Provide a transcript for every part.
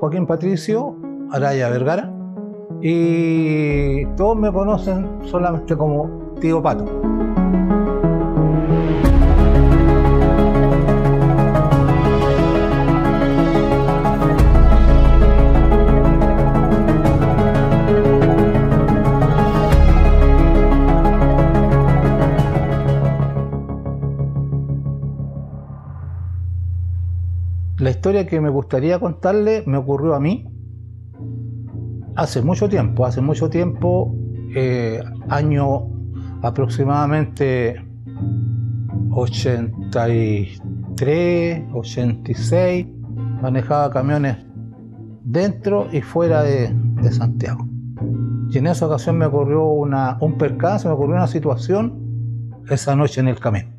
Joaquín Patricio Araya Vergara y todos me conocen solamente como Tío Pato. La historia que me gustaría contarle me ocurrió a mí hace mucho tiempo, hace mucho tiempo, eh, año aproximadamente 83, 86, manejaba camiones dentro y fuera de, Santiago. Y en esa ocasión me ocurrió una, un percance, me ocurrió una situación esa noche en el camino.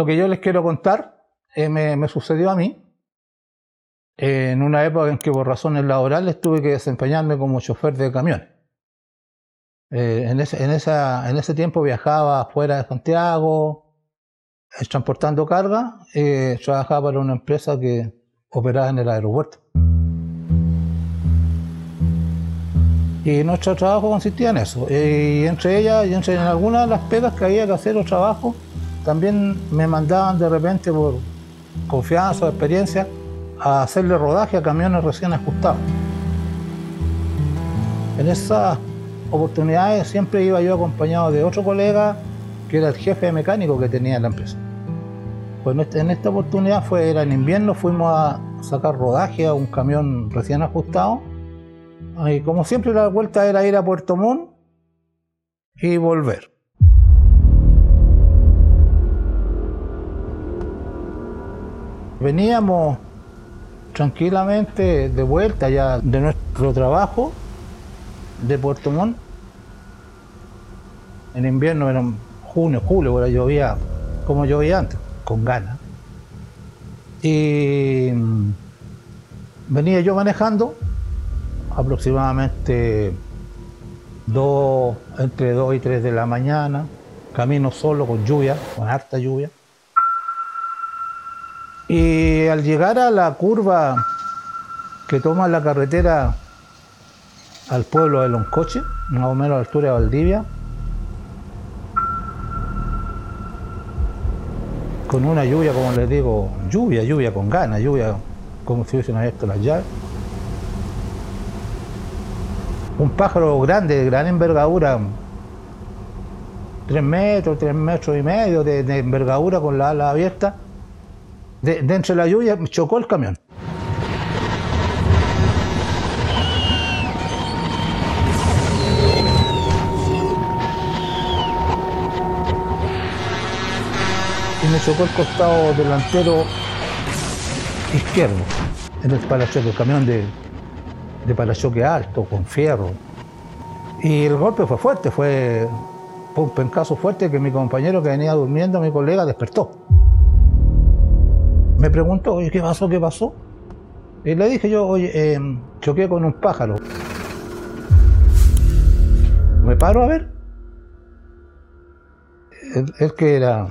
Lo que yo les quiero contar eh, me, sucedió a mí en una época en que por razones laborales tuve que desempeñarme como chofer de camiones. Eh, en, ese, en, tiempo viajaba fuera de Santiago, eh, transportando carga, trabajaba para una empresa que operaba en el aeropuerto. Y nuestro trabajo consistía en eso. Y entre ellas, y entre en algunas de las pegas que había que hacer los trabajos, también me mandaban de repente por confianza o experiencia a hacerle rodaje a camiones recién ajustados. En esas oportunidades siempre iba yo acompañado de otro colega que era el jefe mecánico que tenía en la empresa. Pues en esta oportunidad fue, era en invierno, fuimos a sacar rodaje a un camión recién ajustado. Y como siempre la vuelta era ir a Puerto Montt y volver. Veníamos tranquilamente de vuelta ya de nuestro trabajo de Puerto Montt. En invierno era junio, julio, ahora llovía como llovía antes, con ganas. Y mm, venía yo manejando aproximadamente dos, entre 2 y 3 de la mañana, camino solo con lluvia, con harta lluvia. Y al llegar a la curva que toma la carretera al pueblo de Loncoche, más o menos a la altura de Valdivia, con una lluvia, como les digo, lluvia, lluvia con ganas, lluvia como si hubiesen abierto las llaves. Un pájaro grande, de gran envergadura, tres metros, tres metros y medio de, de envergadura con la ala abierta, de, de la lluvia chocó el camión. Y me chocó el costado delantero izquierdo, en el parachoque, el camión de, de parachoque alto, con fierro. Y el golpe fue fuerte, fue un pencazo fuerte que mi compañero que venía durmiendo, mi colega, despertó me preguntó, oye, ¿qué pasó? ¿Qué pasó? Y le dije yo, oye, em, choqué con un pájaro. Me paro a ver. Es que era,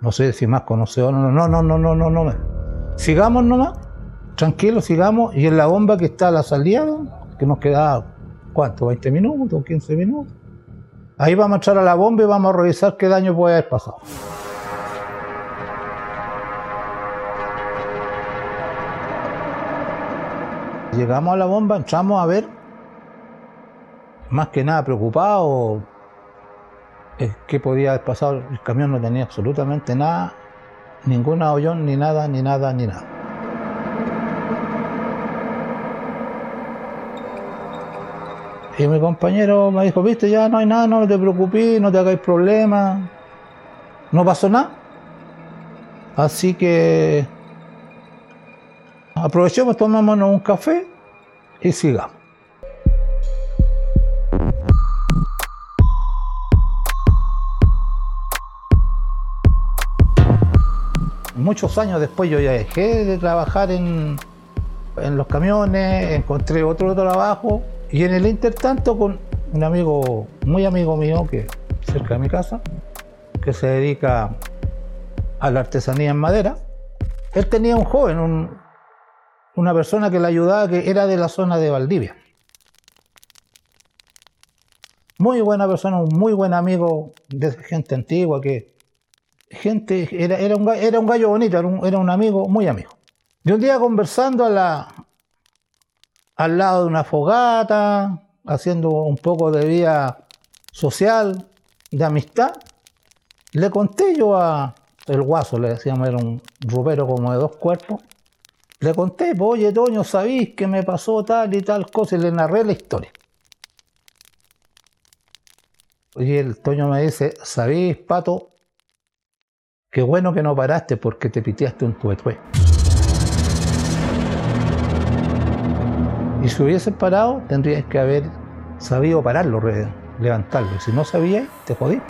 no sé si más conocedor, no, no, no, no, no, no, no. Sigamos nomás, tranquilo, sigamos. Y en la bomba que está a la salida, que nos queda, ¿cuánto? ¿20 minutos? ¿15 minutos? Ahí vamos a entrar a la bomba y vamos a revisar qué daño puede haber pasado. Llegamos a la bomba, entramos a ver, más que nada preocupado, qué podía haber pasado. El camión no tenía absolutamente nada, ningún hoyón, ni nada, ni nada, ni nada. Y mi compañero me dijo, viste, ya no hay nada, no te preocupes, no te hagáis problemas, no pasó nada. Así que Aprovechemos, tomémonos un café y sigamos. Muchos años después yo ya dejé de trabajar en, en los camiones, encontré otro trabajo y en el intertanto con un amigo, muy amigo mío, que cerca de mi casa, que se dedica a la artesanía en madera. Él tenía un joven, una persona que le ayudaba, que era de la zona de Valdivia. Muy buena persona, un muy buen amigo de gente antigua, que gente, era, era, un, era un gallo bonito, era un, era un amigo, muy amigo. De un día conversando a la, al lado de una fogata, haciendo un poco de vida social, de amistad, le conté yo a el guaso, le decíamos, era un rupero como de dos cuerpos, le conté, oye Toño, ¿sabéis que me pasó tal y tal cosa? Y le narré la historia. Y el Toño me dice, ¿sabéis, Pato? Qué bueno que no paraste porque te piteaste un tuetué. Y si hubiese parado, tendrías que haber sabido pararlo, levantarlo. Y si no sabías, te jodí.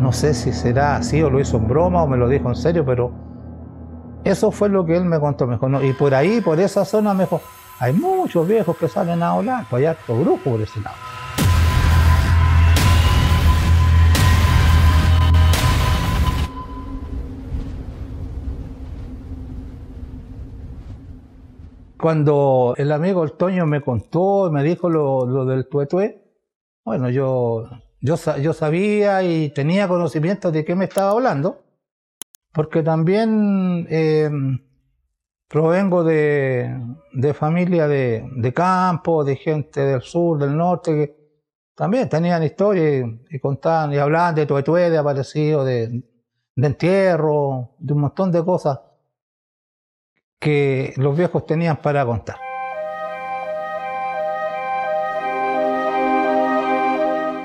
No sé si será así o lo hizo en broma o me lo dijo en serio, pero eso fue lo que él me contó mejor. Y por ahí, por esa zona, mejor, hay muchos viejos que salen a hablar, pues hay harto grupo por ese lado. Cuando el amigo el Toño me contó, me dijo lo, del tuetué, bueno, yo, yo, yo sabía y tenía conocimiento de qué me estaba hablando, porque también eh, provengo de, familia de, campo, de gente del sur, del norte, que también tenían historia y, contaban y hablaban de tuetué, de aparecido, de, de entierro, de un montón de cosas que los viejos tenían para contar.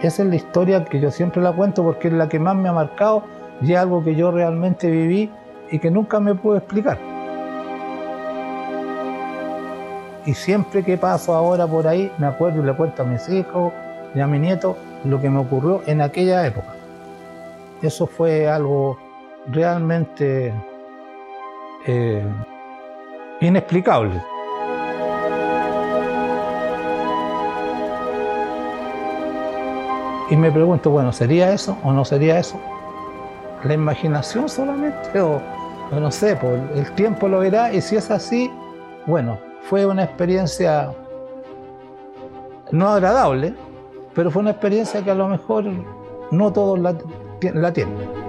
Esa es la historia que yo siempre la cuento porque es la que más me ha marcado y es algo que yo realmente viví y que nunca me puedo explicar. Y siempre que paso ahora por ahí, me acuerdo y le cuento a mis hijos y a mi nieto lo que me ocurrió en aquella época. Eso fue algo realmente eh, inexplicable. Y me pregunto, bueno, ¿sería eso o no sería eso? ¿La imaginación solamente? O, no sé, pues, el tiempo lo verá y si es así, bueno, fue una experiencia no agradable, pero fue una experiencia que a lo mejor no todos la tienen.